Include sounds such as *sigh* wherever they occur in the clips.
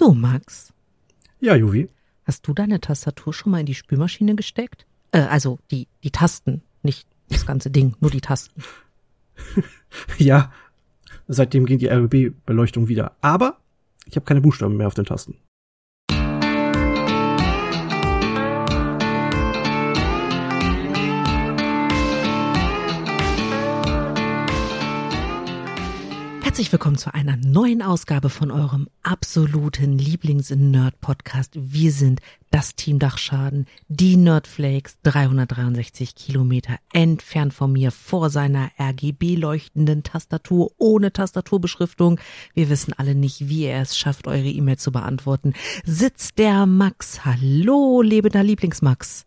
Du, Max, Ja, Juvi. hast du deine Tastatur schon mal in die Spülmaschine gesteckt? Äh, also die, die Tasten, nicht das ganze Ding, nur die Tasten. *laughs* Ja, seitdem ging die RGB-Beleuchtung wieder. Aber ich habe keine Buchstaben mehr auf den Tasten. Herzlich willkommen zu einer neuen Ausgabe von eurem absoluten Lieblings-Nerd-Podcast. Wir sind das Team Dachschaden, die Nerdflakes, 363 Kilometer entfernt von mir vor seiner RGB-leuchtenden Tastatur ohne Tastaturbeschriftung. Wir wissen alle nicht, wie er es schafft, eure E-Mail zu beantworten. Sitzt der Max. Hallo, lebender Lieblingsmax.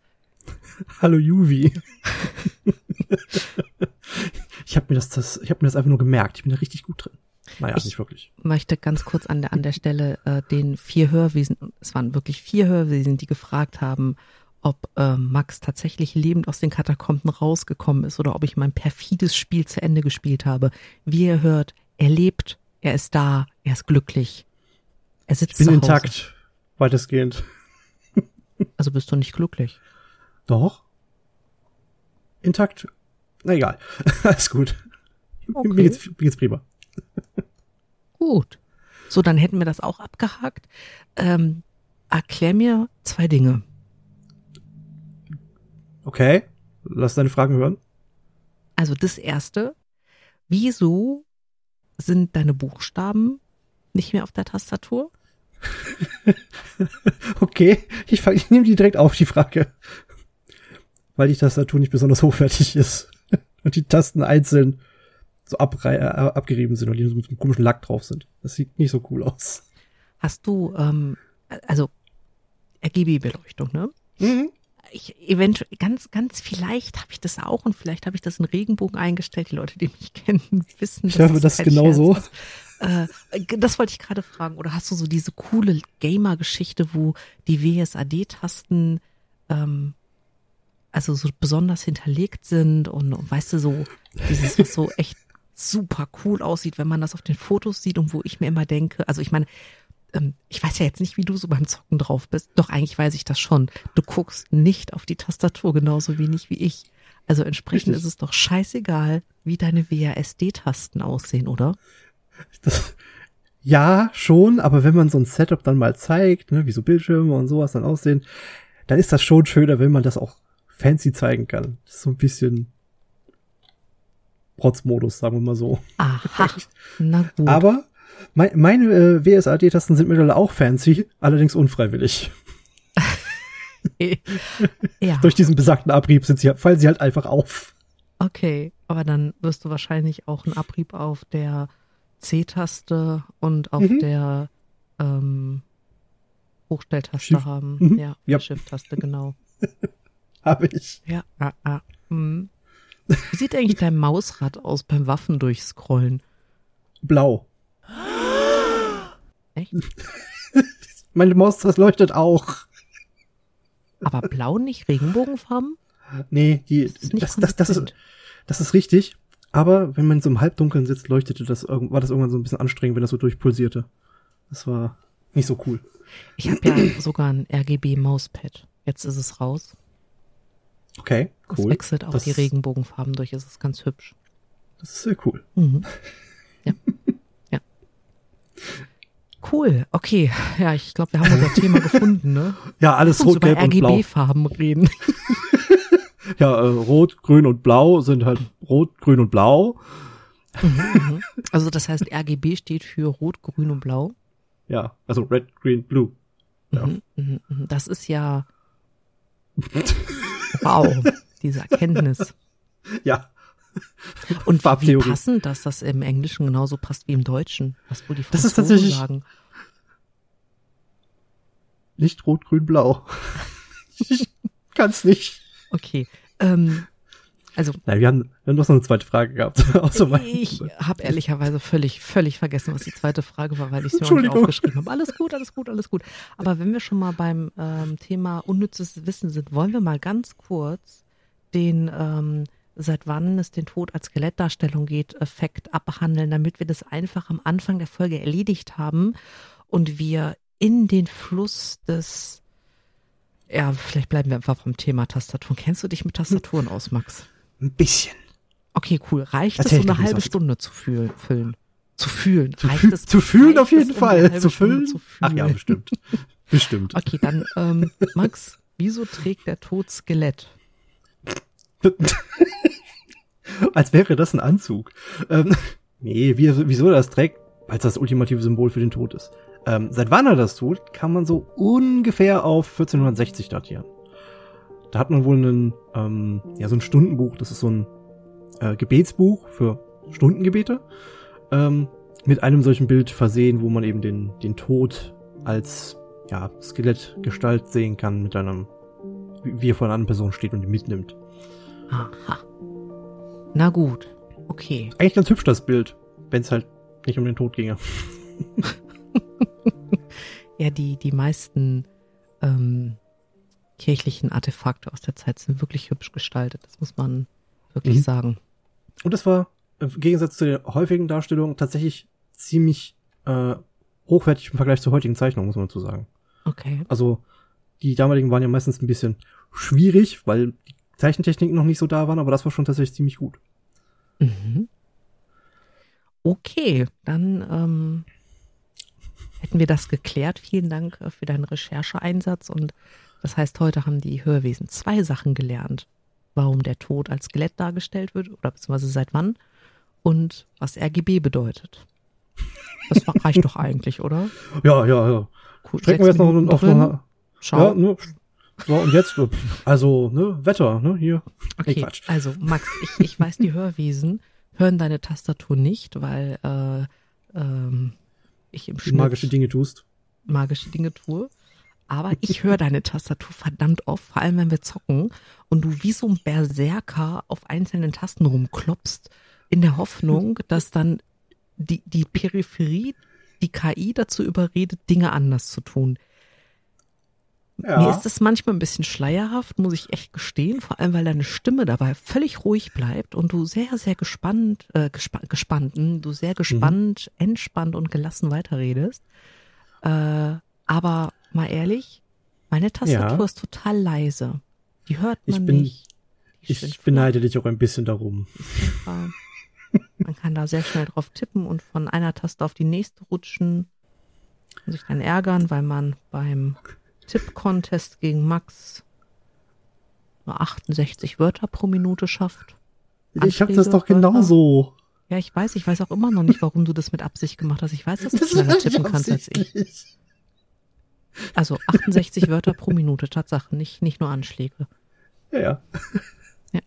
Hallo Juvi. *laughs* ich habe mir das, das, ich habe mir das einfach nur gemerkt. Ich bin da richtig gut drin. Naja, Ich- nicht wirklich. möchte ganz kurz an der, an der Stelle äh, den vier Hörwesen, es waren wirklich vier Hörwesen, die gefragt haben, ob äh, Max tatsächlich lebend aus den Katakomben rausgekommen ist oder ob ich mein perfides Spiel zu Ende gespielt habe. Wie ihr hört, er lebt, er ist da, er ist glücklich. Er sitzt Ich bin zu Hause. intakt. Weitestgehend. *laughs* Also bist du nicht glücklich. Doch. Intakt. Na egal. *laughs* Alles gut. Okay. Mir, geht's, mir geht's prima. Gut. So, dann hätten wir das auch abgehakt. Ähm, erklär mir zwei Dinge. Okay. Lass deine Fragen hören. Also das erste, wieso sind deine Buchstaben nicht mehr auf der Tastatur? *laughs* Okay. Ich, fang- ich nehme die direkt auf, die Frage. Weil die Tastatur nicht besonders hochwertig ist. *laughs* Und die Tasten einzeln so abrei- äh, abgerieben sind und die so mit so einem komischen Lack drauf sind. Das sieht nicht so cool aus. Hast du, ähm, also RGB-Beleuchtung, ne? Mhm. Ich eventuell, ganz, ganz vielleicht habe ich das auch und vielleicht habe ich das in Regenbogen eingestellt. Die Leute, die mich *laughs* kennen, wissen, Ich hoffe, das kein genau Scherz so. ist. Äh, das wollte ich gerade fragen. Oder hast du so diese coole Gamer-Geschichte, wo die WSAD-Tasten ähm, also so besonders hinterlegt sind und, und weißt du, so dieses, was so echt super cool aussieht, wenn man das auf den Fotos sieht und wo ich mir immer denke, also ich meine, ähm, ich weiß ja jetzt nicht, wie du so beim Zocken drauf bist. Doch eigentlich weiß ich das schon. Du guckst nicht auf die Tastatur genauso wenig wie ich. Also entsprechend Richtig. ist es doch scheißegal, wie deine WASD-Tasten aussehen, oder? Das, ja, schon, aber wenn man so ein Setup dann mal zeigt, ne, wie so Bildschirme und sowas dann aussehen, dann ist das schon schöner, wenn man das auch fancy zeigen kann. Das ist so ein bisschen Protzmodus, sagen wir mal so. Aha. *laughs* Na gut. Aber mein, meine äh, WSAD-Tasten sind mittlerweile auch fancy, allerdings unfreiwillig. *laughs* ja. Durch diesen besagten Abrieb sind sie, fallen sie halt einfach auf. Okay, aber dann wirst du wahrscheinlich auch einen Abrieb auf der C-Taste und auf Mhm. der ähm, Hochstelltaste Shift. haben. Mhm. Ja, Ja. Shift-Taste, genau. *laughs* Habe ich. Ja, ah, ah. Hm. Wie sieht eigentlich dein Mausrad aus beim Waffen durchscrollen? Blau. Echt? *laughs* Meine Maus, das leuchtet auch. Aber blau nicht Regenbogenfarben? Nee, die, Das ist das, das, das, ist, das ist richtig. Aber wenn man so im Halbdunkeln sitzt, leuchtete das, war das irgendwann so ein bisschen anstrengend, wenn das so durchpulsierte. Das war nicht so cool. Ich habe ja sogar ein RGB-Mauspad. Jetzt ist es raus. Okay, Es cool. wechselt auch das, die Regenbogenfarben durch. Es ist ganz hübsch. Das ist sehr cool. Mhm. Ja. *laughs* ja. Cool. Okay. Ja, ich glaube, wir haben unser *laughs* Thema gefunden, ne? Ja, alles rot, gelb und blau. RGB-Farben reden. *laughs* Ja, äh, rot, grün und blau sind halt rot, grün und blau. Mhm. Also das heißt, RGB steht für Rot, Grün und Blau. Ja, also red, green, blue. Ja. Mhm, mhm, mhm. Das ist ja wow, diese Erkenntnis. Ja, Und wie passend, dass das im Englischen genauso passt wie im Deutschen, was wohl die Das ist Franzosen tatsächlich- sagen. nicht rot, grün, blau. *laughs* ich kann's nicht. Okay. Ähm, also Nein, wir haben, wir haben noch so eine zweite Frage gehabt. *laughs* Ich habe ehrlicherweise völlig, völlig vergessen, was die zweite Frage war, weil ich sie nicht aufgeschrieben habe. Alles gut, alles gut, alles gut. Aber wenn wir schon mal beim ähm, Thema unnützes Wissen sind, wollen wir mal ganz kurz den ähm, seit wann es den Tod als Skelettdarstellung geht, Effekt abhandeln, damit wir das einfach am Anfang der Folge erledigt haben und wir in den Fluss des, ja, vielleicht bleiben wir einfach vom Thema Tastaturen. Kennst du dich mit Tastaturen aus, Max? Ein bisschen. Okay, cool. Reicht Erzähl es, ich eine halbe. Stunde zu fühlen? füllen? Zu fühlen. Zu, fühl es- zu fühlen auf jeden um Fall. Zu füllen? zu Ach ja, bestimmt. *laughs* Bestimmt. Okay, dann, ähm, Max, wieso trägt der Tod Skelett? *laughs* Als wäre das ein Anzug. Ähm, nee, wie, wieso er das trägt? Weil es das ultimative Symbol für den Tod ist. Ähm, seit wann er das tut, kann man so ungefähr auf 1460 datieren. Da hat man wohl einen, ähm, ja, so ein Stundenbuch, das ist so ein äh, Gebetsbuch für Stundengebete, ähm, mit einem solchen Bild versehen, wo man eben den, den Tod als ja, Skelettgestalt sehen kann, mit einem, wie er vor einer anderen Person steht und ihn mitnimmt. Aha. Na gut. Okay. Eigentlich ganz hübsch das Bild, wenn es halt nicht um den Tod ginge. *laughs* Ja, die, die meisten ähm, kirchlichen Artefakte aus der Zeit sind wirklich hübsch gestaltet. Das muss man wirklich Mhm. sagen. Und das war im Gegensatz zu der häufigen Darstellung tatsächlich ziemlich äh, hochwertig im Vergleich zur heutigen Zeichnung, muss man dazu sagen. Okay. Also die damaligen waren ja meistens ein bisschen schwierig, weil die Zeichentechniken noch nicht so da waren, aber das war schon tatsächlich ziemlich gut. Mhm. Okay, dann ähm, hätten wir das geklärt. Vielen Dank äh, für deinen Rechercheeinsatz. Und das heißt, heute haben die Hörwesen zwei Sachen gelernt. Warum der Tod als Skelett dargestellt wird oder beziehungsweise seit wann und was RGB bedeutet. Das reicht doch eigentlich, oder? Ja, ja, ja. Cool. Strecken wir jetzt noch drin. noch Schau. Ja, nur, so, und jetzt, also, ne, Wetter, ne, hier. Okay, Quatsch. also Max, ich, ich weiß, die Hörwesen hören deine Tastatur nicht, weil äh, ähm, ich im Schnitt magische Dinge tust. magische Dinge tue. Aber ich höre deine Tastatur verdammt oft, vor allem wenn wir zocken und du wie so ein Berserker auf einzelnen Tasten rumklopfst, in der Hoffnung, dass dann die, die Peripherie, die KI dazu überredet, Dinge anders zu tun. Mir ist das manchmal ein bisschen schleierhaft, muss ich echt gestehen, vor allem weil deine Stimme dabei völlig ruhig bleibt und du sehr, sehr gespannt, äh, gespa gespannt, du sehr gespannt, entspannt und gelassen weiterredest. Äh, aber mal ehrlich, meine Tastatur Ja. ist total leise. Die hört Ich man bin- nicht. Die Ich beneide dich auch ein bisschen darum. Man kann da sehr schnell drauf tippen und von einer Taste auf die nächste rutschen und sich dann ärgern, weil man beim Tipp-Contest gegen Max nur 68 Wörter pro Minute schafft. Ich hab das doch Wörter. genauso. Ja, ich weiß, ich weiß auch immer noch nicht, warum du das mit Absicht gemacht hast. Ich weiß, dass du schneller tippen kannst als ich. Also 68 Wörter pro Minute, Tatsache, nicht, nicht nur Anschläge. Ja, ja. Ja.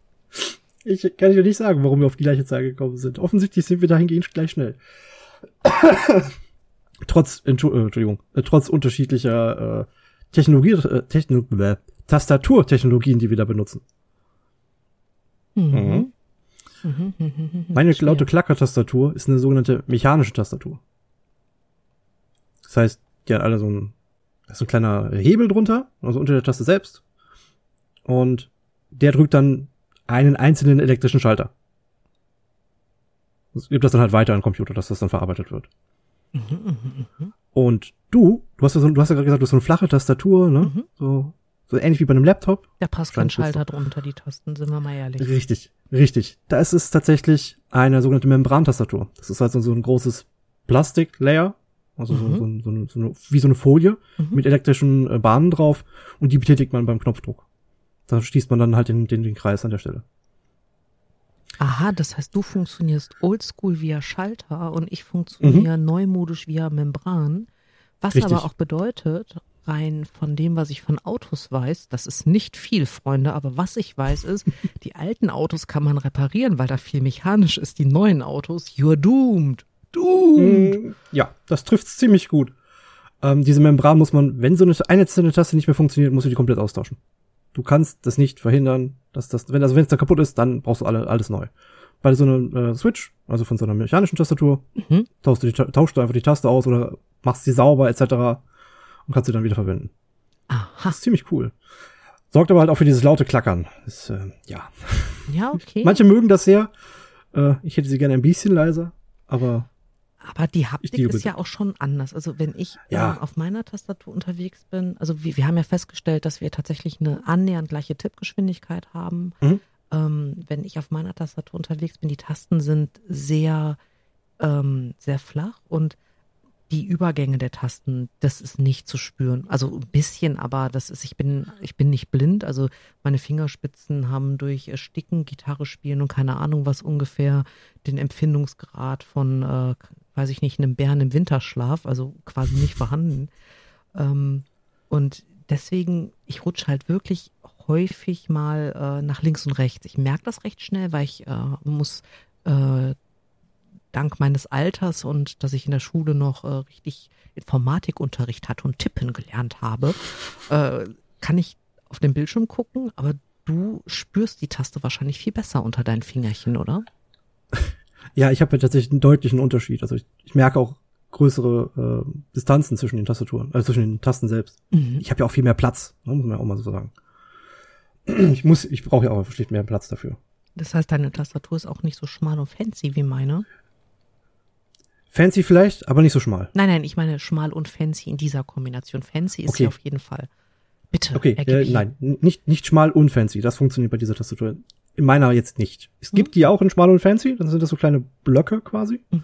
Ich kann dir nicht sagen, warum wir auf die gleiche Zahl gekommen sind. Offensichtlich sind wir dahingehend gleich schnell. *coughs* trotz, äh, Entschuldigung, äh, trotz unterschiedlicher äh, Technologie, äh, Techno äh, Tastaturtechnologien, die wir da benutzen. Mhm. Mhm. Mhm, Meine laute Klackertastatur ist eine sogenannte mechanische Tastatur. Das heißt, die hat alle so ein, da ist ein kleiner Hebel drunter, also unter der Taste selbst. Und der drückt dann einen einzelnen elektrischen Schalter. Das gibt das dann halt weiter an den Computer, dass das dann verarbeitet wird. Mhm. Und du, du hast ja, so, du hast ja gerade gesagt, du hast so eine flache Tastatur, ne? Mhm. So, so ähnlich wie bei einem Laptop. Da passt kein Schalter drunter, die Tasten, sind wir mal ehrlich. Richtig, richtig. Da ist es tatsächlich eine sogenannte Membrantastatur. Das ist also so ein großes Plastik-Layer, also so, Mhm. so, so, so eine, wie so eine Folie Mhm. mit elektrischen äh, Bahnen drauf und die betätigt man beim Knopfdruck. Da schließt man dann halt den, den, den Kreis an der Stelle. Aha, das heißt, du funktionierst oldschool via Schalter und ich funktioniere neumodisch via Membran. Was Mhm. Richtig. aber auch bedeutet, rein von dem, was ich von Autos weiß, das ist nicht viel, Freunde, aber was ich weiß ist, *laughs* die alten Autos kann man reparieren, weil da viel mechanisch ist. Die neuen Autos, you're doomed. Doomed. Mm, Ja, das trifft's ziemlich gut. Ähm, diese Membran muss man, wenn so eine einzelne Taste nicht mehr funktioniert, musst du die komplett austauschen. Du kannst das nicht verhindern, dass das, wenn also wenn es dann kaputt ist, dann brauchst du alle, alles neu. Bei so einer äh, Switch, also von so einer mechanischen Tastatur, Mhm. tauschst du, die, Ta- tauschst du einfach die Taste aus oder machst sie sauber etc. und kannst sie dann wieder verwenden. Aha, Das ist ziemlich cool. Sorgt aber halt auch für dieses laute Klackern. Ist, äh, ja. ja, okay. *laughs* Manche mögen das sehr. Äh, ich hätte sie gerne ein bisschen leiser, aber Aber die Haptik liebe ist ja auch schon anders. Also wenn ich Ja. ähm, auf meiner Tastatur unterwegs bin, also wir, wir haben ja festgestellt, dass wir tatsächlich eine annähernd gleiche Tippgeschwindigkeit haben. Mhm. Ähm, wenn ich auf meiner Tastatur unterwegs bin, die Tasten sind sehr, ähm, sehr flach und die Übergänge der Tasten, das ist nicht zu spüren. Also ein bisschen, aber das ist, ich bin, ich bin nicht blind. Also meine Fingerspitzen haben durch Ersticken, Gitarre spielen und keine Ahnung was ungefähr den Empfindungsgrad von, äh, weiß ich nicht, einem Bären im Winterschlaf, also quasi nicht *laughs* vorhanden. Ähm, und deswegen, ich rutsche halt wirklich häufig mal äh, nach links und rechts. Ich merke das recht schnell, weil ich äh, muss äh, dank meines Alters und dass ich in der Schule noch äh, richtig Informatikunterricht hatte und Tippen gelernt habe, äh, kann ich auf den Bildschirm gucken, aber du spürst die Taste wahrscheinlich viel besser unter deinen Fingerchen, oder? *laughs* Ja, ich habe ja tatsächlich einen deutlichen Unterschied. Also ich, ich merke auch größere äh, Distanzen zwischen den Tastaturen, also zwischen den Tasten selbst. Mhm. Ich habe ja auch viel mehr Platz, ne, muss man ja auch mal so sagen. *clears throat* Ich muss, ich brauche ja auch schlicht mehr Platz dafür. Das heißt, deine Tastatur ist auch nicht so schmal und fancy wie meine. Fancy vielleicht, aber nicht so schmal. Nein, nein, ich meine schmal und fancy in dieser Kombination. Fancy ist Okay. sie auf jeden Fall. Bitte. Okay, äh, nein, nicht, nicht schmal und fancy. Das funktioniert bei dieser Tastatur. In meiner jetzt nicht. Es Mhm. gibt die auch in schmal und fancy, dann sind das so kleine Blöcke quasi. Mhm.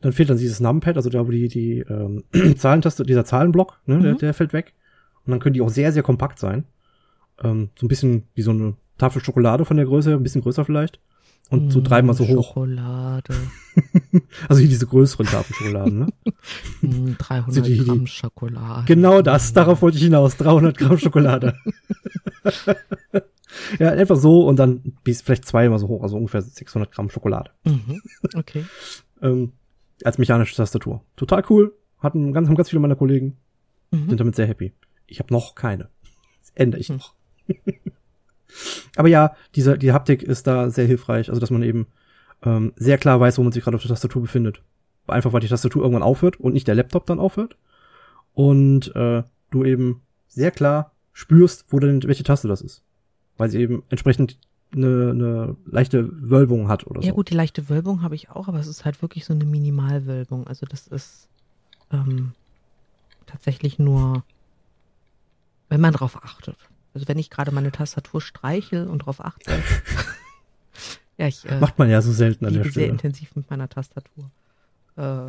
Dann fehlt dann dieses Numpad, also da wo die, die ähm, *clears throat* Zahlentaste, dieser Zahlenblock, ne, der, Mhm. der fällt weg. Und dann können die auch sehr, sehr kompakt sein. Ähm, so ein bisschen wie so eine Tafel Schokolade von der Größe, ein bisschen größer vielleicht. Und so Mm, dreimal so hoch. Schokolade. *laughs* Also hier diese größeren Tafelschokoladen, ne? *laughs* Mm, 300 Also die- die- Gramm Schokolade. Genau das, darauf wollte ich hinaus. 300 Gramm Schokolade. *laughs* ja, einfach so und dann bis vielleicht zweimal so hoch, also ungefähr 600 Gramm Schokolade. Mhm. Okay. Ähm, als mechanische Tastatur. Total cool. Hatten ganz, haben ganz viele meiner Kollegen. Mhm. Sind damit sehr happy. Ich habe noch keine. Das ändere ich Hm. noch. Aber ja, diese, die Haptik ist da sehr hilfreich. Also, dass man eben ähm, sehr klar weiß, wo man sich gerade auf der Tastatur befindet. Einfach, weil die Tastatur irgendwann aufhört und nicht der Laptop dann aufhört. Und äh, du eben sehr klar spürst, wo denn welche Taste das ist. Weil sie eben entsprechend eine, eine leichte Wölbung hat oder Ja so. gut, die leichte Wölbung habe ich auch, aber es ist halt wirklich so eine Minimalwölbung. Also das ist ähm, tatsächlich nur, wenn man drauf achtet. Also wenn ich gerade meine Tastatur streichel und drauf achte. *laughs* ja, ich äh, Macht man ja so selten an der liebe sehr Stelle. intensiv mit meiner Tastatur. Äh, *laughs*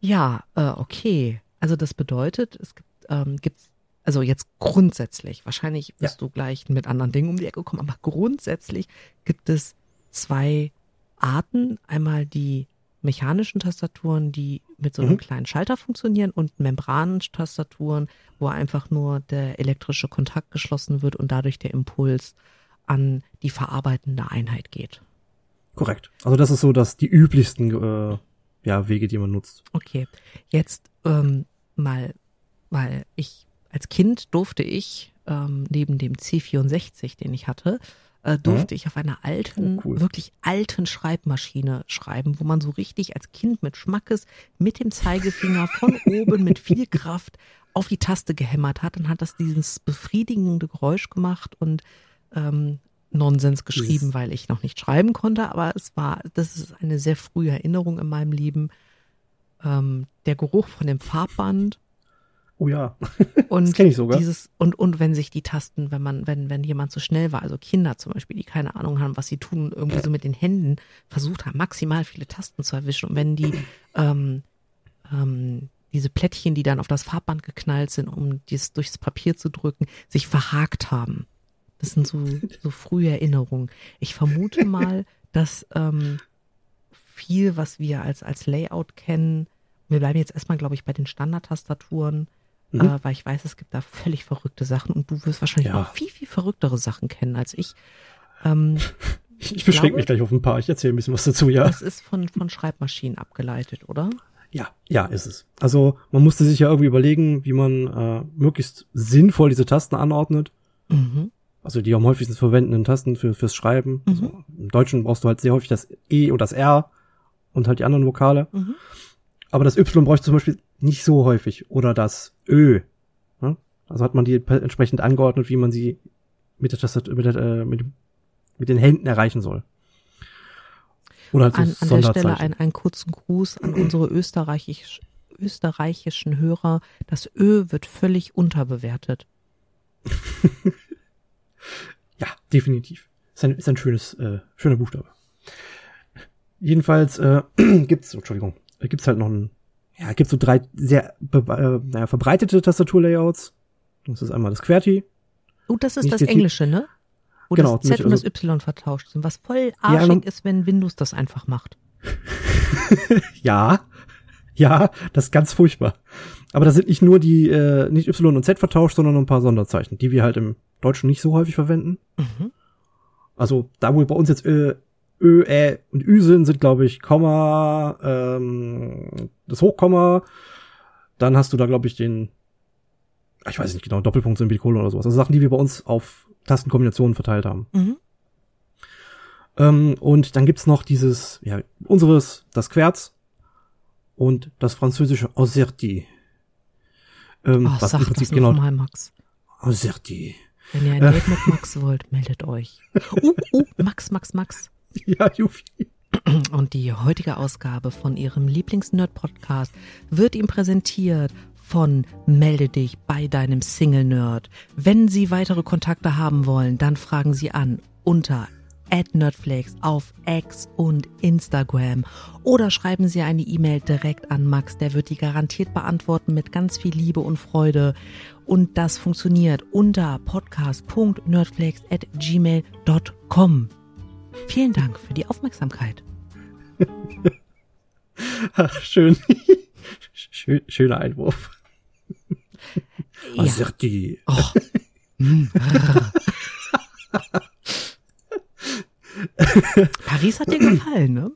ja, äh, okay. Also das bedeutet, es gibt, ähm, gibt's, also jetzt grundsätzlich, wahrscheinlich wirst du gleich mit anderen Dingen um die Ecke kommen, aber grundsätzlich gibt es zwei Arten. Einmal die mechanischen Tastaturen, die mit so einem Mhm. kleinen Schalter funktionieren und Membranentastaturen, wo einfach nur der elektrische Kontakt geschlossen wird und dadurch der Impuls an die verarbeitende Einheit geht. Korrekt. Also das ist so, dass die üblichsten äh, ja, Wege, die man nutzt. Okay, jetzt ähm, mal, weil ich als Kind durfte ich ähm, neben dem C64, den ich hatte, äh, durfte ich auf einer alten, Oh, cool. wirklich alten Schreibmaschine schreiben, wo man so richtig als Kind mit Schmackes mit dem Zeigefinger von *laughs* oben mit viel Kraft auf die Taste gehämmert hat. Dann hat das dieses befriedigende Geräusch gemacht und ähm, Nonsens geschrieben, Dieses- weil ich noch nicht schreiben konnte, aber es war, das ist eine sehr frühe Erinnerung in meinem Leben. Ähm, der Geruch von dem Farbband Oh ja. *laughs* und kenn ich sogar. dieses und und wenn sich die Tasten, wenn man wenn wenn jemand zu schnell war, also Kinder zum Beispiel, die keine Ahnung haben, was sie tun, irgendwie so mit den Händen versucht haben, maximal viele Tasten zu erwischen und wenn die ähm, ähm, diese Plättchen, die dann auf das Farbband geknallt sind, um dies durchs Papier zu drücken, sich verhakt haben. Das sind so so frühe Erinnerungen. Ich vermute *laughs* mal, dass ähm, viel, was wir als als Layout kennen, wir bleiben jetzt erstmal, glaube ich, bei den Standardtastaturen, Mhm. äh, weil ich weiß, es gibt da völlig verrückte Sachen und du wirst wahrscheinlich Ja. noch viel, viel verrücktere Sachen kennen als ich. Ähm, Ich, *laughs* ich beschränke mich gleich auf ein paar. Ich erzähle ein bisschen was dazu, ja. Das ist von, von Schreibmaschinen abgeleitet, oder? Ja, ja, ist es. Also man musste sich ja irgendwie überlegen, wie man äh, möglichst sinnvoll diese Tasten anordnet. Mhm. Also die am häufigsten verwendeten Tasten für, fürs Schreiben. Mhm. Also Im Deutschen brauchst du halt sehr häufig das E und das R und halt die anderen Vokale. Mhm. Aber das Y bräuchte zum Beispiel nicht so häufig. Oder das Ö. Ne? Also hat man die entsprechend angeordnet, wie man sie mit der Tastatur, mit, der, äh, mit, mit den Händen erreichen soll. Oder halt so An, an der. Stelle ein, einen kurzen Gruß an unsere österreichisch, österreichischen Hörer. Das Ö wird völlig unterbewertet. *laughs* Ja, definitiv. Ist ein, ist ein schönes, äh, schöner Buchstabe. Jedenfalls äh, *clears throat* gibt's, Entschuldigung, äh, gibt's halt noch ein, ja, gibt's so drei sehr äh, naja, verbreitete Tastaturlayouts. Das ist einmal das QWERTY. Oh, das ist das Englische, ne? Wo Genau, das Z mit- und das also- Y vertauscht sind, was voll arschig man- ist, wenn Windows das einfach macht. *laughs* Ja, ja, das ist ganz furchtbar. Aber da sind nicht nur die, äh, nicht Y und Z vertauscht, sondern noch ein paar Sonderzeichen, die wir halt im Deutschen nicht so häufig verwenden. Mhm. Also da, wo bei uns jetzt Ö, Ö, Ä und Ü sind, sind glaube ich Komma, ähm, das Hochkomma. Dann hast du da glaube ich den, ich weiß nicht genau, Doppelpunkt, Semikolon oder sowas. Also Sachen, die wir bei uns auf Tastenkombinationen verteilt haben. Mhm. Ähm, und dann gibt's noch dieses, ja, unseres, das Querz und das französische Auserti. Ähm, Oh, was im sag Prinzip das genau nochmal, Max. Auserti. Wenn ihr ein Date *laughs* mit Max wollt, meldet euch. Uh, uh, Max, Max, Max. *laughs* Ja, Jufi. Und die heutige Ausgabe von ihrem Lieblings-Nerd-Podcast wird ihm präsentiert von Melde dich bei deinem Single-Nerd. Wenn Sie weitere Kontakte haben wollen, dann fragen Sie an unter @nerdflakes auf X und Instagram oder schreiben Sie eine E-Mail direkt an Max, der wird die garantiert beantworten mit ganz viel Liebe und Freude und das funktioniert unter podcast.nerdflakes@gmail.com. Vielen Dank für die Aufmerksamkeit. *laughs* Schön. *laughs* Schön. Schöner Einwurf. Ja. Auserti. Oh. Hm. *laughs* Paris hat dir gefallen, ne?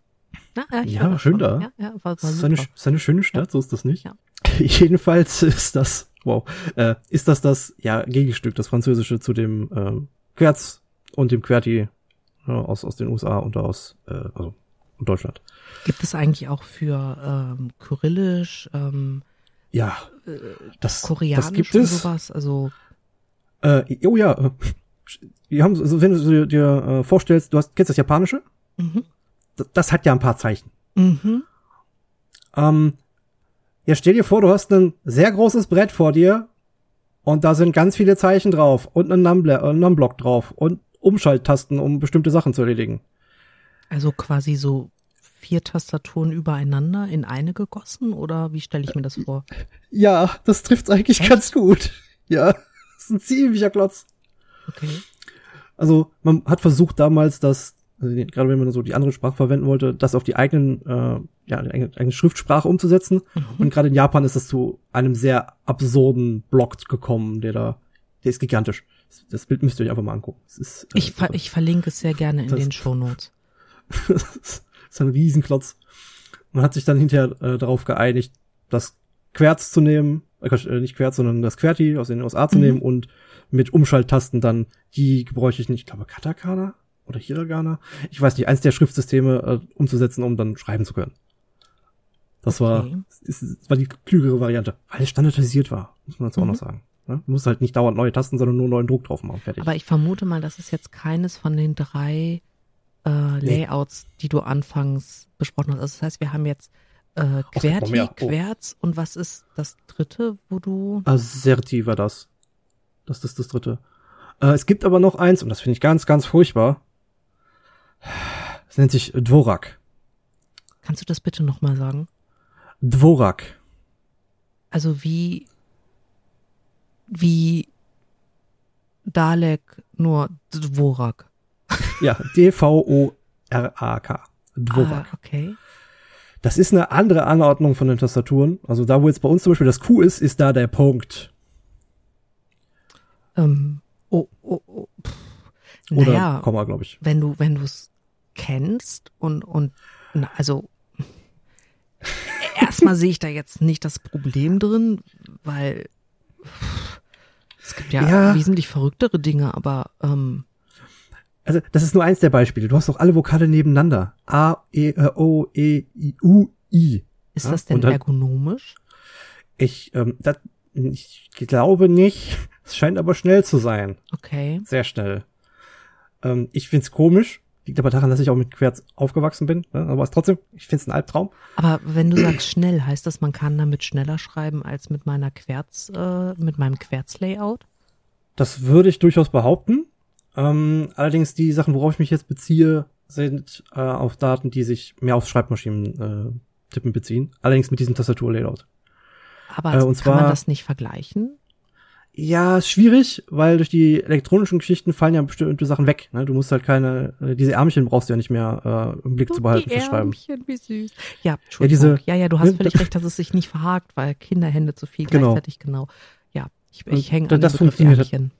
Na, ja, Ja, schön da. Ja, ja, war, war Das ist eine, super. ist eine schöne Stadt, so ist das nicht. Ja. Jedenfalls ist das, wow, äh, ist das das, ja, Gegenstück, das Französische zu dem ähm, Querz und dem QWERTY ja, aus, aus den USA und aus, äh, also und Deutschland. Gibt es eigentlich auch für ähm, Kyrillisch, ähm, Ja, das, Koreanisch das gibt es. sowas? Also Äh, oh ja, äh, wir haben, also wenn du dir, äh, vorstellst, du hast, kennst das Japanische? mhm. Das, das hat ja ein paar Zeichen. Mhm. Ähm, ja, stell dir vor, du hast ein sehr großes Brett vor dir und da sind ganz viele Zeichen drauf und ein Numbler, äh, Numblock drauf und Umschalttasten, um bestimmte Sachen zu erledigen. Also quasi so vier Tastaturen übereinander in eine gegossen oder wie stelle ich mir das vor? Ja, das trifft's eigentlich Echt? ganz gut. Ja, *laughs* das ist ein ziemlicher Klotz. Okay. Also man hat versucht damals, das, also gerade wenn man so die andere Sprache verwenden wollte, das auf die eigenen, äh, ja, die eigene, eigene Schriftsprache umzusetzen. Mhm. Und gerade in Japan ist das zu einem sehr absurden Block gekommen, der da, der ist gigantisch. Das, Bild müsst ihr euch einfach mal angucken. Ist, äh, Ich, ver ich verlinke es sehr gerne in Das- den Shownotes. *laughs* das ist ein Riesenklotz. Man hat sich dann hinterher äh, darauf geeinigt, das Querz zu nehmen, äh, äh, nicht Querz, sondern das QWERTY aus den USA zu Mhm. nehmen und mit Umschalttasten dann die gebräuchlichen, ich glaube Katakana oder Hiragana, ich weiß nicht, eins der Schriftsysteme äh, umzusetzen, um dann schreiben zu können. Das war, Okay. das, das war die klügere Variante, weil es standardisiert war, muss man dazu auch Mhm. noch sagen. Ne? Du musst halt nicht dauernd neue Tasten, sondern nur neuen Druck drauf machen, fertig. Aber ich vermute mal, das ist jetzt keines von den drei äh, Layouts, die du anfangs besprochen hast. Also das heißt, wir haben jetzt äh, QWERTY, mehr. Oh. Querz und was ist das dritte, wo du Asserti war das. Das ist das dritte. Äh, es gibt aber noch eins, und das finde ich ganz, ganz furchtbar. Es nennt sich Dvorak. kannst du das bitte nochmal sagen? Dvorak. Also wie wie Dalek nur Dvorak. Ja, D-V-O-R-A-K. Dvorak. Ah, okay. Das ist eine andere Anordnung von den Tastaturen. Also da, wo jetzt bei uns zum Beispiel das Q ist, ist da der Punkt. Ähm, oh, oh, oh. pff. Oder Naja, Komma, glaube ich. wenn du, wenn du es kennst und, und, na, also, *laughs* erstmal sehe ich da jetzt nicht das Problem drin, weil es gibt ja, Ja. wesentlich verrücktere Dinge, aber, ähm, Also, das ist nur eins der Beispiele. Du hast doch alle Vokale nebeneinander. A, E, äh, O, E, I, U, I. ist Ja, das denn dann- ergonomisch? Ich, ähm, das, ich glaube nicht. Es scheint aber schnell zu sein. Okay. Sehr schnell. Ähm, ich find's komisch, Liegt aber daran, dass ich auch mit Querz aufgewachsen bin. Ne? Aber es trotzdem, ich finde es ein Albtraum. Aber wenn du sagst schnell, heißt das, man kann damit schneller schreiben als mit meiner Querz, äh, mit meinem Querz-Layout? Das würde ich durchaus behaupten. Ähm, allerdings die Sachen, worauf ich mich jetzt beziehe, sind äh, auf Daten, die sich mehr auf Schreibmaschinen äh, tippen beziehen. Allerdings mit diesem Tastatur-Layout. Aber Äh, und kann zwar- man das nicht vergleichen? Ja, ist schwierig, weil durch die elektronischen Geschichten fallen ja bestimmte Sachen weg. Ne? Du musst halt keine, äh, diese Ärmchen brauchst du ja nicht mehr äh, im Blick zu behalten die fürs Schreiben. Ärmchen, wie süß. Ja, Entschuldigung. diese- ja, ja, du hast ne, völlig recht, dass es sich nicht verhakt, weil Kinderhände zu viel Genau. gleichzeitig genau. Ja, ich, ich Und hänge an das funktioniert Ärmchen.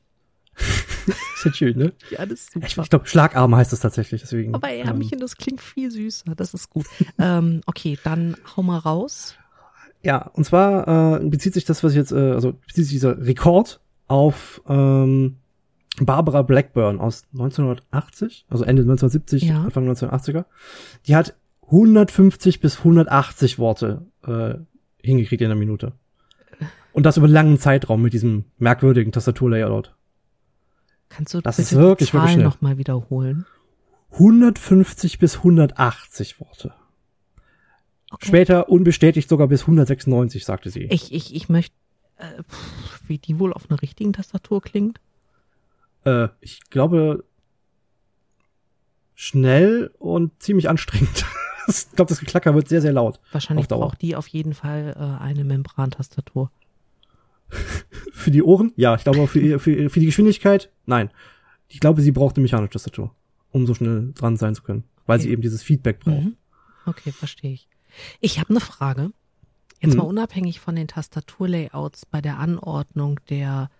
*laughs* Ist ja schön, ne? Ja, das ist Ich, ich glaube, Schlagarme heißt das tatsächlich, deswegen. Aber ähm, Ärmchen, das klingt viel süßer. Das ist gut. *laughs* ähm, okay, dann hau mal raus. Ja, und zwar äh, bezieht sich das, was ich jetzt, äh, also bezieht sich dieser Rekord auf ähm, Barbara Blackburn aus 1980, also Ende 1970, Ja. Anfang 1980er. Die hat 150 bis 180 Worte äh, hingekriegt in einer Minute. Und das über einen langen Zeitraum mit diesem merkwürdigen Tastaturlayout. Kannst du Das bitte ist wirklich, die wirklich Zahl schnell. nochmal wiederholen? 150 bis 180 Worte. Okay. Später unbestätigt sogar bis 196, sagte sie. Ich, ich, ich möchte, äh, pff, wie die wohl auf einer richtigen Tastatur klingt. Äh, ich glaube, schnell und ziemlich anstrengend. *laughs* ich glaube, das Geklacker wird sehr, sehr laut. Wahrscheinlich braucht die auf jeden Fall äh, eine Membrantastatur. *laughs* Für die Ohren? Ja, ich glaube, für, für, für die Geschwindigkeit? Nein. Ich glaube, sie braucht eine mechanische Tastatur, um so schnell dran sein zu können, weil Okay. sie eben dieses Feedback braucht. Mhm. Okay, verstehe ich. Ich habe eine Frage. Jetzt Mhm. mal unabhängig von den Tastaturlayouts bei der Anordnung der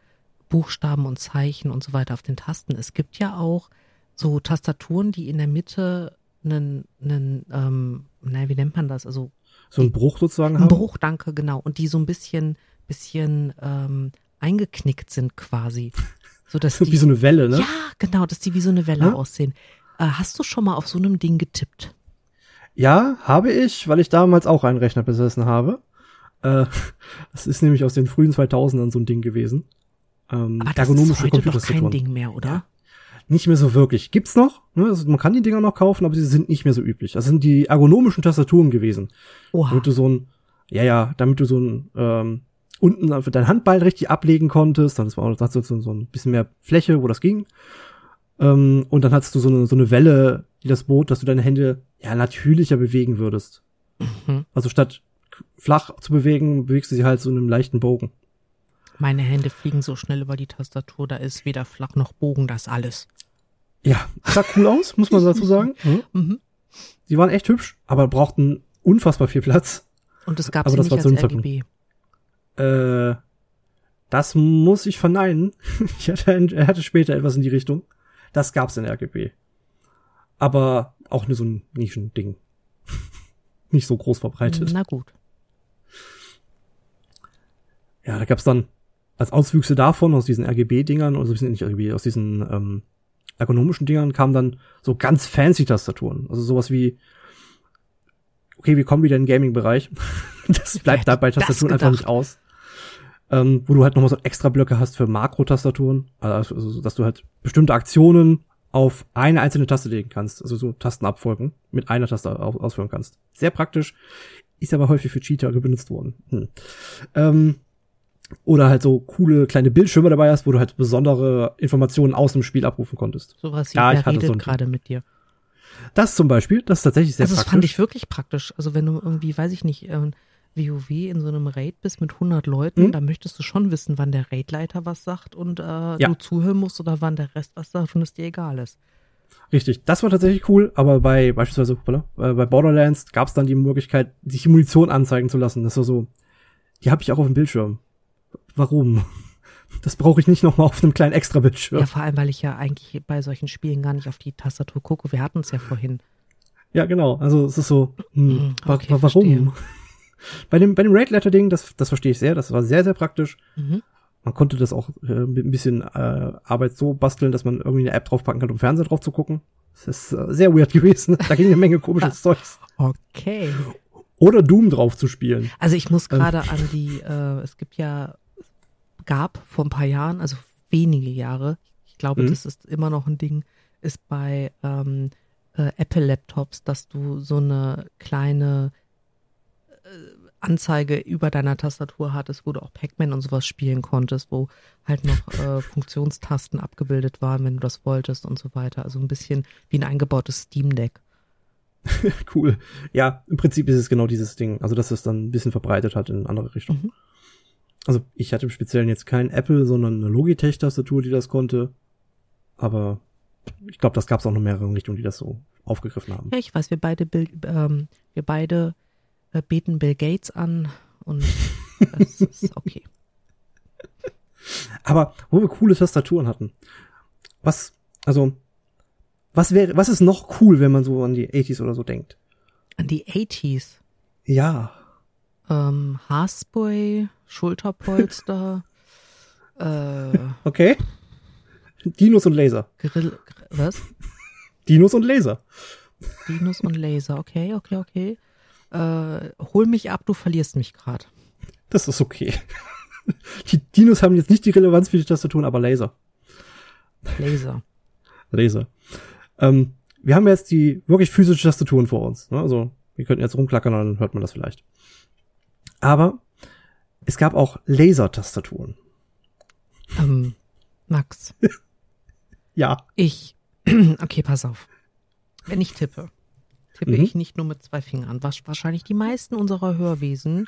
Buchstaben und Zeichen und so weiter auf den Tasten. Es gibt ja auch so Tastaturen, die in der Mitte einen, einen ähm, na, wie nennt man das? Also So ein Bruch sozusagen ein haben. Bruch, danke, genau. Und die so ein bisschen, bisschen ähm, eingeknickt sind quasi. So dass *laughs* die, Wie so eine Welle, ne? Ja, genau, dass die wie so eine Welle Ja? aussehen. Äh, hast du schon mal auf so einem Ding getippt? Ja, habe ich, weil ich damals auch einen Rechner besessen habe. Äh, *laughs* das ist nämlich aus den frühen 2000ern so ein Ding gewesen. Ähm, Aber das ist ergonomische heute doch kein. Ding mehr, oder? Ja. Nicht mehr so wirklich. Gibt's noch? Ne? Also man kann die Dinger noch kaufen, aber sie sind nicht mehr so üblich. Das sind die ergonomischen Tastaturen gewesen. Oha. Damit du so ein, ja, ja, damit du so ein, ähm, unten für dein Handball richtig ablegen konntest. Dann war auch so, so ein bisschen mehr Fläche, wo das ging. Ähm, und dann hattest du so eine, so eine Welle, die das bot, dass du deine Hände ja natürlicher bewegen würdest. Mhm. Also statt flach zu bewegen, bewegst du sie halt so in einem leichten Bogen. Meine Hände fliegen so schnell über die Tastatur, da ist weder flach noch Bogen, das alles. Ja, sah cool aus, muss man dazu sagen. *laughs* Mhm. Mhm. Sie waren echt hübsch, aber brauchten unfassbar viel Platz. Und es gab Aber sie das nicht war als. RGB. Äh, das muss ich verneinen. *laughs* Ich hatte, er hatte später etwas in die Richtung. Das gab's in RGB. Aber auch nur so ein Nischending. *laughs* Nicht so groß verbreitet. Na gut. Ja, da gab's dann als Auswüchse davon, aus diesen RGB-Dingern, also nicht RGB, aus diesen ähm, ergonomischen Dingern, kamen dann so ganz fancy Tastaturen. Also sowas wie, okay, wir kommen wieder in den Gaming-Bereich. *laughs* Das bleibt da bei Tastaturen einfach nicht aus. Ähm, wo du halt nochmal so extra Blöcke hast für Makro-Tastaturen. Also, also, dass du halt bestimmte Aktionen auf eine einzelne Taste legen kannst. Also so Tastenabfolgen mit einer Taste au- ausführen kannst. Sehr praktisch. Ist aber häufig für Cheater benutzt worden. Hm. Ähm, oder halt so coole kleine Bildschirme dabei hast, wo du halt besondere Informationen aus dem Spiel abrufen konntest. Sowas wie, Ja, ich hatte so gerade mit dir? Das zum Beispiel, das ist tatsächlich sehr also das praktisch. fand ich wirklich praktisch. Also wenn du irgendwie, weiß ich nicht, ähm, WoW in so einem Raid bist mit 100 Leuten, Mhm. dann möchtest du schon wissen, wann der Raidleiter was sagt und äh, Ja. du zuhören musst oder wann der Rest was sagt und es dir egal ist. Richtig, das war tatsächlich cool, aber bei beispielsweise äh, bei Borderlands gab es dann die Möglichkeit, sich die Munition anzeigen zu lassen. Das war so, die habe ich auch auf dem Bildschirm. Warum? *laughs* Das brauche ich nicht nochmal auf einem kleinen Extra-Bildschirm. Ja, vor allem, weil ich ja eigentlich bei solchen Spielen gar nicht auf die Tastatur gucke. Wir hatten es ja vorhin. Ja, genau. Also es ist so, hm, wa- okay, wa- warum? verstehe. Bei dem, bei dem Raid-Letter-Ding, das, das verstehe ich sehr, das war sehr, sehr praktisch. Mhm. Man konnte das auch äh, mit ein bisschen äh, Arbeit so basteln, dass man irgendwie eine App draufpacken kann, um Fernseher drauf zu gucken. Das ist äh, sehr weird *laughs* gewesen. Da ging eine Menge komisches *laughs* Zeugs. Okay. Oder Doom drauf zu spielen. Also ich muss Ähm. gerade an die, äh, es gibt ja, gab vor ein paar Jahren, also wenige Jahre, ich glaube, Mhm. das ist immer noch ein Ding, ist bei ähm, äh, Apple-Laptops, dass du so eine kleine Anzeige über deiner Tastatur hattest, wo du auch Pac-Man und sowas spielen konntest, wo halt noch äh, Funktionstasten abgebildet waren, wenn du das wolltest und so weiter. Also ein bisschen wie ein eingebautes Steam Deck. *laughs* cool. Ja, im Prinzip ist es genau dieses Ding. Also, dass es dann ein bisschen verbreitet hat in andere Richtungen. Mhm. Also, ich hatte im Speziellen jetzt kein Apple, sondern eine Logitech-Tastatur, die das konnte. Aber ich glaube, das gab es auch noch mehrere Richtungen, die das so aufgegriffen haben. Ja, ich weiß, wir beide, ähm, wir beide beten Bill Gates an und *laughs* das ist okay. Aber wo wir coole Tastaturen hatten, was, also, was wäre, was ist noch cool, wenn man so an die 80s oder so denkt? An die 80s? Ja. Ähm, Haarspray, Schulterpolster, *laughs* äh. Okay. Dinos und Laser. Grill, was? Dinos und Laser. Dinos und Laser, okay, okay, okay. Äh, hol mich ab, du verlierst mich gerade. Das ist okay. *laughs* Die Dinos haben jetzt nicht die Relevanz für die Tastatur, aber Laser. Laser. *laughs* Laser. Ähm, wir haben jetzt die wirklich physische Tastaturen vor uns. Ne? Also wir könnten jetzt rumklackern, dann hört man das vielleicht. Aber es gab auch Laser-Tastaturen. Ähm, Max. *laughs* ja. Ich. *clears throat* Okay, pass auf. Wenn ich tippe, tippe mhm. ich nicht nur mit zwei Fingern, was wahrscheinlich die meisten unserer Hörwesen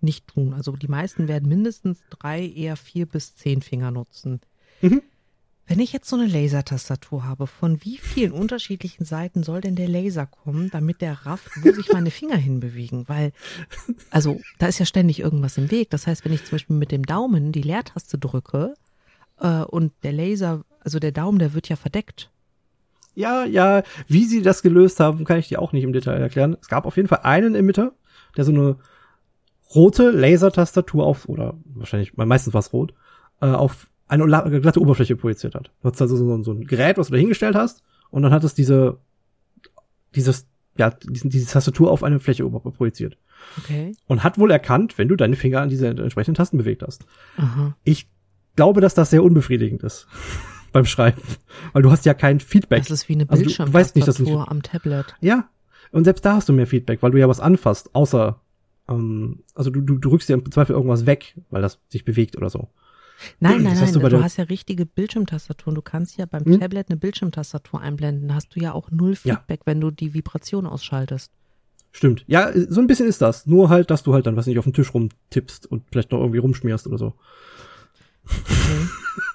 nicht tun. Also die meisten werden mindestens drei, eher vier bis zehn Finger nutzen. Mhm. Wenn ich jetzt so eine Lasertastatur habe, von wie vielen unterschiedlichen Seiten soll denn der Laser kommen, damit der rafft, wo sich meine Finger hinbewegen? Weil, also, da ist ja ständig irgendwas im Weg. Das heißt, wenn ich zum Beispiel mit dem Daumen die Leertaste drücke äh, und der Laser, also der Daumen, der wird ja verdeckt. Ja, ja, wie sie das gelöst haben, kann ich dir auch nicht im Detail erklären. Es gab auf jeden Fall einen Emitter, der so eine rote Lasertastatur auf, oder wahrscheinlich, meistens war es rot, äh, auf eine glatte Oberfläche projiziert hat. Du hast also so, so ein Gerät, was du da hingestellt hast, und dann hat es diese, dieses, ja, diesen, diese Tastatur auf eine Fläche projiziert. Okay. Und hat wohl erkannt, wenn du deine Finger an diese entsprechenden Tasten bewegt hast. Aha. Ich glaube, dass das sehr unbefriedigend ist beim Schreiben, weil du hast ja kein Feedback. Das ist wie eine Bildschirmtastatur also du, weißt nicht, dass du am Tablet. Ja. Und selbst da hast du mehr Feedback, weil du ja was anfasst, außer ähm, also du, du drückst ja im Zweifel irgendwas weg, weil das sich bewegt oder so. Nein, nein, nein, du, du hast ja richtige Bildschirmtastaturen. Du kannst ja beim hm? Tablet eine Bildschirmtastatur einblenden. Da hast du ja auch null Feedback, ja. wenn du die Vibration ausschaltest. Stimmt. Ja, so ein bisschen ist das. Nur halt, dass du halt dann, was nicht, auf den Tisch rumtippst und vielleicht noch irgendwie rumschmierst oder so. Okay. *laughs*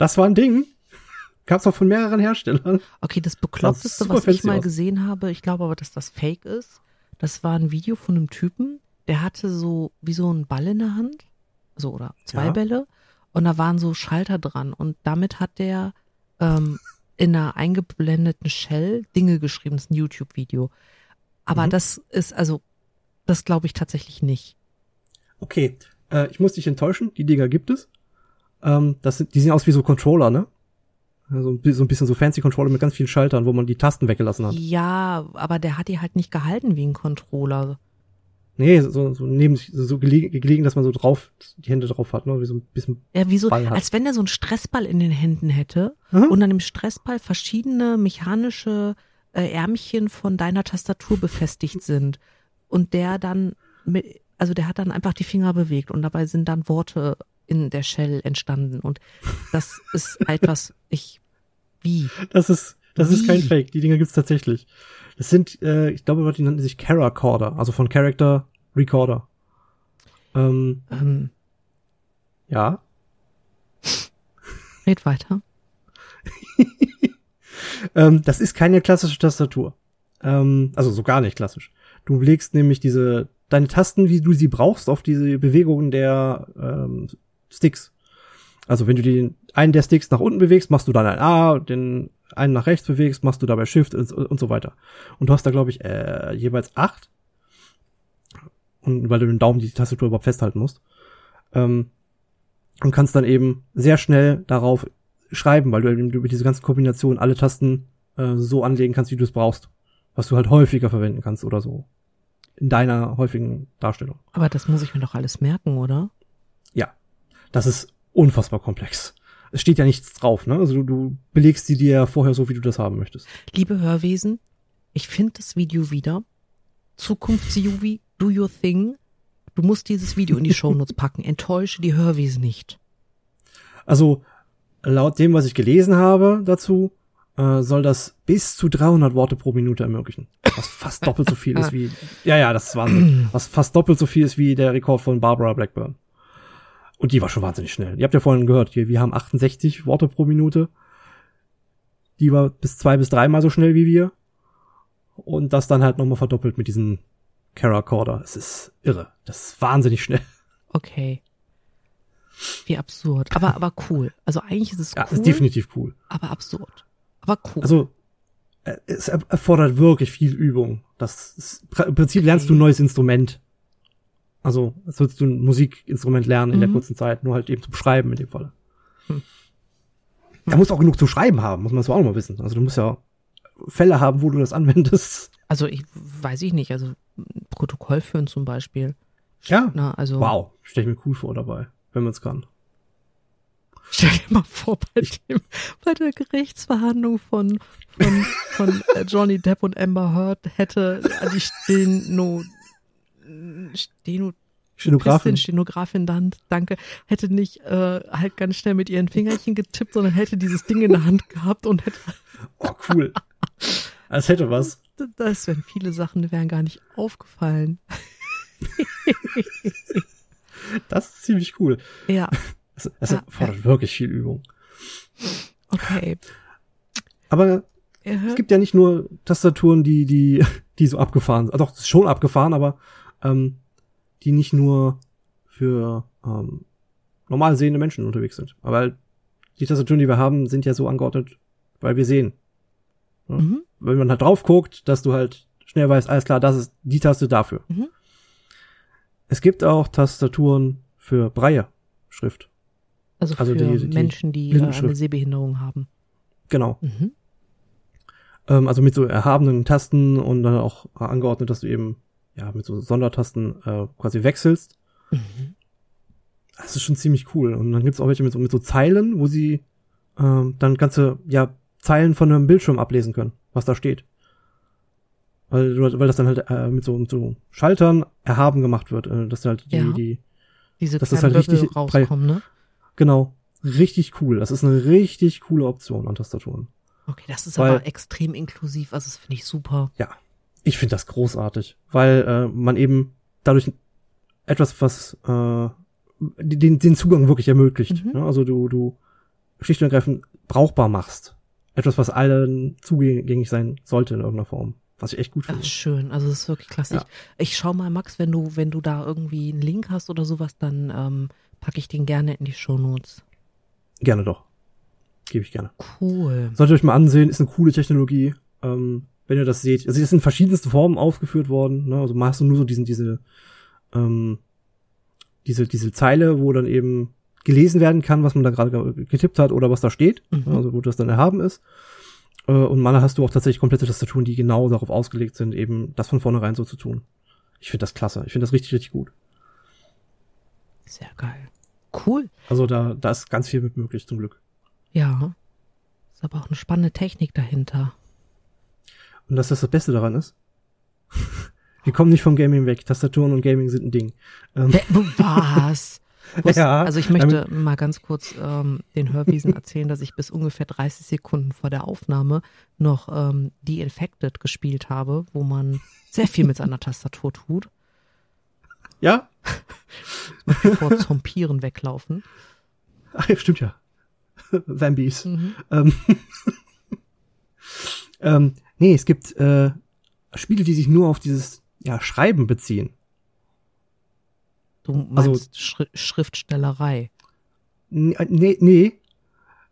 Das war ein Ding. *laughs* Gab's auch von mehreren Herstellern. Okay, das Bekloppteste, was ich mal aus. gesehen habe, ich glaube aber, dass das fake ist. Das war ein Video von einem Typen, der hatte so wie so einen Ball in der Hand so oder zwei ja. Bälle und da waren so Schalter dran und damit hat der ähm, in einer eingeblendeten Shell Dinge geschrieben. Das ist ein YouTube-Video. Aber mhm. das ist also, das glaube ich tatsächlich nicht. Okay, äh, ich muss dich enttäuschen. Die Dinger gibt es. Ähm, das sind, die sehen aus wie so Controller, ne? Also so ein bisschen so fancy Controller mit ganz vielen Schaltern, wo man die Tasten weggelassen hat. Ja, aber der hat die halt nicht gehalten wie ein Controller. Nee, so, so neben sich, so gelegen, gelegen, dass man so drauf, die Hände drauf hat, ne? Wie so ein bisschen. Ja, wie so, als wenn er so einen Stressball in den Händen hätte mhm. und an dem Stressball verschiedene mechanische äh, Ärmchen von deiner Tastatur befestigt sind. Und der dann mit, also der hat dann einfach die Finger bewegt und dabei sind dann Worte in der Shell entstanden. Und das ist etwas, ich, wie? Das ist, das wie? ist kein Fake. Die Dinger gibt's tatsächlich. Das sind, äh, ich glaube, die nannten sich Caracorder, also von Character Recorder. Ähm, ähm. Ja. Red weiter. *laughs* ähm, das ist keine klassische Tastatur. Ähm, also so gar nicht klassisch. Du legst nämlich diese, deine Tasten, wie du sie brauchst, auf diese Bewegungen der ähm, Sticks. Also wenn du den einen der Sticks nach unten bewegst, machst du dann ein A, den einen nach rechts bewegst, machst du dabei Shift und, und so weiter. Und du hast da, glaube ich, äh, jeweils acht. Und weil du den Daumen die Tastatur überhaupt festhalten musst. Ähm, und kannst dann eben sehr schnell darauf schreiben, weil du eben über diese ganzen Kombinationen alle Tasten äh, so anlegen kannst, wie du es brauchst. Was du halt häufiger verwenden kannst oder so. In deiner häufigen Darstellung. Aber das muss ich mir doch alles merken, oder? Ja. Das ist unfassbar komplex. es steht ja nichts drauf, ne? Also du, du belegst die dir ja vorher so, wie du das haben möchtest. Liebe Hörwesen, ich finde das Video wieder. Zukunfts-Juvi, do your thing. Du musst dieses Video in die *laughs* Shownotes packen. Enttäusche die Hörwesen nicht. Also laut dem, was ich gelesen habe dazu, äh, soll das bis zu 300 Worte pro Minute ermöglichen. Was fast doppelt so viel ist *laughs* wie, ja, ja, das ist Wahnsinn. Was fast doppelt so viel ist wie der Rekord von Barbara Blackburn. Und die war schon wahnsinnig schnell. Ihr habt ja vorhin gehört, wir haben 68 Worte pro Minute. Die war bis zwei bis dreimal so schnell wie wir. Und das dann halt nochmal verdoppelt mit diesem Caracorder. Es ist irre. Das ist wahnsinnig schnell. Okay. Wie absurd. Aber, aber cool. Also eigentlich ist es Ja, cool. ist definitiv cool. Aber absurd. Aber cool. Also, äh, es er- erfordert wirklich viel Übung. Das ist, im Prinzip lernst du ein Okay. neues Instrument. Also, als würdest du ein Musikinstrument lernen in der Mhm. kurzen Zeit, nur halt eben zum Schreiben in dem Fall. Hm. Da musst du auch genug zum Schreiben haben, muss man so auch noch mal wissen. Also du musst ja Fälle haben, wo du das anwendest. Also ich weiß ich nicht, also Protokoll führen zum Beispiel. Ja. Na, also Wow, stell ich mir cool vor dabei, wenn man es kann. stell dir mal vor, bei, dem, bei der Gerichtsverhandlung von, von, von äh, Johnny Depp und Amber Heard hätte die Steno, Steno, Stenografin. Stenografin dann, danke, hätte nicht äh, halt ganz schnell mit ihren Fingerchen getippt, sondern hätte dieses Ding in der Hand gehabt und hätte, Oh, cool. Als hätte was. das wären viele Sachen, die wären gar nicht aufgefallen. Das ist ziemlich cool. Ja, Es, es Ja, erfordert wirklich viel Übung. okay. Aber Äh, Es gibt ja nicht nur Tastaturen, die, die, die so abgefahren sind. Doch, schon abgefahren, aber ähm, die nicht nur für ähm, normal sehende Menschen unterwegs sind. Aber die Tastaturen, die wir haben, sind ja so angeordnet, weil wir sehen. mhm. Wenn man halt drauf guckt, dass du halt schnell weißt, alles klar, das ist die Taste dafür. Mhm. Es gibt auch Tastaturen für Braille-Schrift. Also, Also für die- die Menschen, die äh, eine Sehbehinderung haben. Genau. Mhm. Ähm, also mit so erhabenen Tasten und dann auch angeordnet, dass du eben ja mit so Sondertasten äh, quasi wechselst. Mhm. Das ist schon ziemlich cool. Und dann gibt's auch welche mit so, mit so Zeilen, wo sie ähm, dann ganze ja Zeilen von einem Bildschirm ablesen können, was da steht. Weil, weil das dann halt äh, mit so, mit so Schaltern erhaben gemacht wird, äh, dass halt die, Ja. die Diese Das ist kleinen halt richtig rauskommen, ne? genau richtig cool. Das ist eine richtig coole Option an Tastaturen. Okay, das ist Weil- aber extrem inklusiv, also das finde ich super. Ja, ich finde das großartig, weil äh, man eben dadurch etwas, was äh, den, den Zugang wirklich ermöglicht. Mhm. Ne? Also du, du schlicht und ergreifend brauchbar machst. Etwas, was allen zugänglich sein sollte in irgendeiner Form. Was ich echt gut finde. ist schön, also das ist wirklich klasse. Ja. Ich, ich schau mal, Max, wenn du, wenn du da irgendwie einen Link hast oder sowas, dann ähm, packe ich den gerne in die Shownotes. Gerne doch. Gebe ich gerne. Cool. Solltet ihr euch mal ansehen, ist eine coole Technologie. Ähm, wenn ihr das seht. Also es ist in verschiedensten Formen aufgeführt worden. Ne? Also mal hast du nur so diesen, diese, ähm, diese, diese Zeile, wo dann eben gelesen werden kann, was man da gerade ge- getippt hat oder was da steht. Mhm. Also wo das dann erhaben ist. Äh, und mal hast du auch tatsächlich komplette Tastaturen, die genau darauf ausgelegt sind, eben das von vornherein so zu tun. Ich finde das klasse. Ich finde das richtig, richtig gut. Sehr geil. Cool. Also da, da ist ganz viel mit möglich, zum Glück. Ja. Ist aber auch eine spannende Technik dahinter. Und dass das das Beste daran ist. *laughs* Wir kommen nicht vom Gaming weg. Tastaturen und Gaming sind ein Ding. Ähm, Was? *laughs* Wusst- Ja, also ich möchte mal ganz kurz ähm, den Hörwiesen erzählen, dass ich bis ungefähr 30 Sekunden vor der Aufnahme noch ähm, The Infected gespielt habe, wo man sehr viel mit seiner Tastatur tut, ja? *laughs* bevor Zompieren weglaufen. Ach ja, stimmt ja. Vambies. Mhm. Ähm, ähm, nee, es gibt äh, Spiele, die sich nur auf dieses ja, Schreiben beziehen. Du meinst Also- Schri Schriftstellerei. Äh, Nee, nee.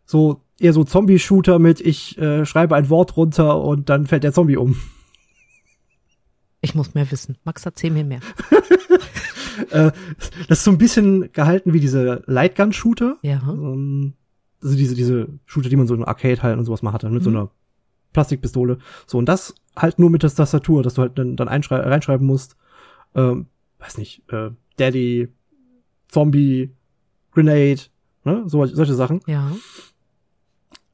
So eher so Zombie-Shooter mit ich äh, schreibe ein Wort runter und dann fällt der Zombie um. Ich muss mehr wissen. Max, erzähl mir mehr. *laughs* Äh, das ist so ein bisschen gehalten wie diese Lightgun-Shooter. Ja. Ähm, also diese, diese Shooter, die man so in Arcade-Hallen und sowas mal hatte, mit so Mhm. einer Plastikpistole. So, und das halt nur mit der Tastatur, dass du halt dann, dann einschrei- reinschreiben musst, ähm, weiß nicht, äh, Daddy, Zombie, Grenade, ne? so, solche Sachen, Ja.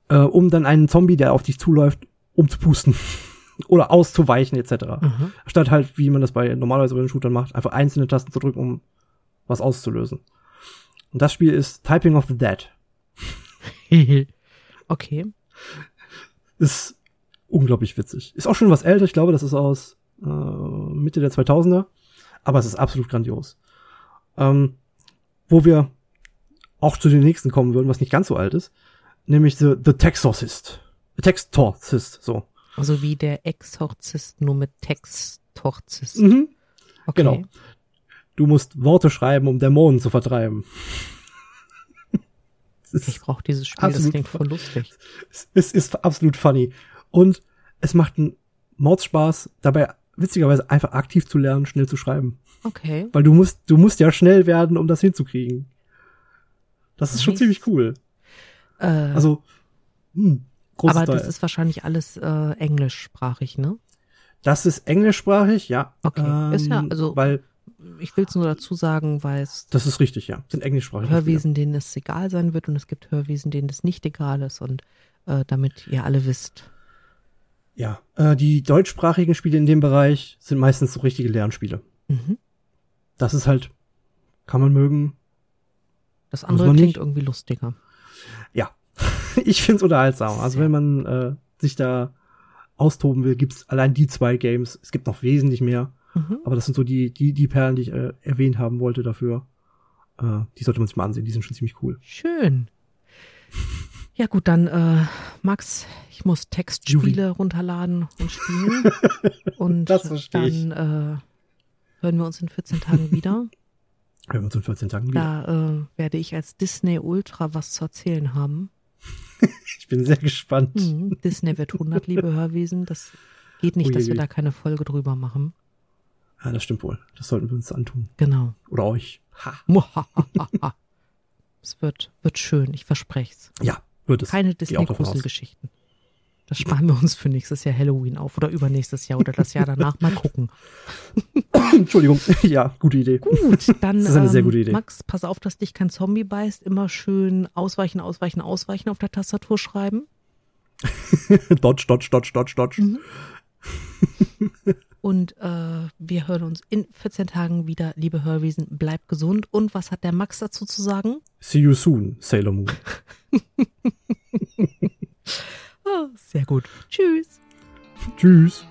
äh, um dann einen Zombie, der auf dich zuläuft, umzupusten *laughs* oder auszuweichen etc. Mhm. Statt halt, wie man das bei normalerweise bei den Shootern macht, einfach einzelne Tasten zu drücken, um was auszulösen. Und das Spiel ist Typing of the Dead. *laughs* okay. Ist unglaublich witzig. Ist auch schon was älter, ich glaube, das ist aus äh, Mitte der 2000er, aber es ist absolut grandios. Ähm, wo wir auch zu den nächsten kommen würden, was nicht ganz so alt ist, nämlich The, the Texorcist. The Textorcist, so. Also wie der Exorzist, nur mit Textorzist. Mhm. Okay. Genau. Du musst Worte schreiben, um Dämonen zu vertreiben. Ich brauche dieses Spiel, das klingt voll lustig. es ist absolut funny. Und es macht einen Mordspaß, dabei witzigerweise einfach aktiv zu lernen, schnell zu schreiben. Okay. Weil du musst, du musst ja schnell werden, um das hinzukriegen. Das ist schon Nice. ziemlich cool. Äh, Also, hm, großes aber Teil. das ist wahrscheinlich alles äh, englischsprachig, ne? das ist englischsprachig, ja. Okay. Ist ja, Ähm, also- Weil, Ich will es nur dazu sagen, weil es das ist richtig, ja. Sind englischsprachig. Hörwesen, denen es egal sein wird und es gibt Hörwesen, denen es nicht egal ist und äh, damit ihr alle wisst. Ja. Äh, die deutschsprachigen Spiele in dem Bereich sind meistens so richtige Lernspiele. Mhm. Das ist halt, kann man mögen, Das andere klingt nicht. irgendwie lustiger. ja, *laughs* ich find's unterhaltsam. Also wenn man äh, sich da austoben will, gibt's allein die zwei Games. Es gibt noch wesentlich mehr, Mhm. aber das sind so die die die Perlen, die ich äh, erwähnt haben wollte dafür. Äh, die sollte man sich mal ansehen. Die sind schon ziemlich cool. Schön. Ja gut, dann äh, Max, ich muss Textspiele runterladen und spielen. *laughs* Und Das verstehe ich. dann äh, hören wir uns in 14 Tagen wieder. *laughs* Hören wir uns in 14 Tagen wieder. Da äh, werde ich als Disney Ultra was zu erzählen haben. *laughs* Ich bin sehr gespannt. Mhm. Disney wird 100, liebe Hörwesen. Das geht nicht, dass wir da keine Folge drüber machen. Ja, das stimmt wohl. Das sollten wir uns antun. Genau. Oder euch. Ha. Es wird, wird schön, ich verspreche es. Ja, wird es. Keine aus. Disney-Gruselgeschichten. Das sparen wir uns für nächstes Jahr Halloween auf oder übernächstes Jahr oder das Jahr danach mal gucken. *laughs* Entschuldigung. *laughs* ja, gute Idee. Gut, dann *laughs* Das ist eine sehr ähm, gute Idee. Max, pass auf, dass dich kein Zombie beißt. Immer schön ausweichen, ausweichen, ausweichen auf der Tastatur schreiben. dodge, dodge, dodge, dodge, dodge. Mhm. Und äh, wir hören uns in 14 Tagen wieder, liebe Hörwesen. Bleibt gesund. Und was hat der Max dazu zu sagen? See you soon, Sailor Moon. *laughs* Ah, sehr gut. Tschüss. Tschüss.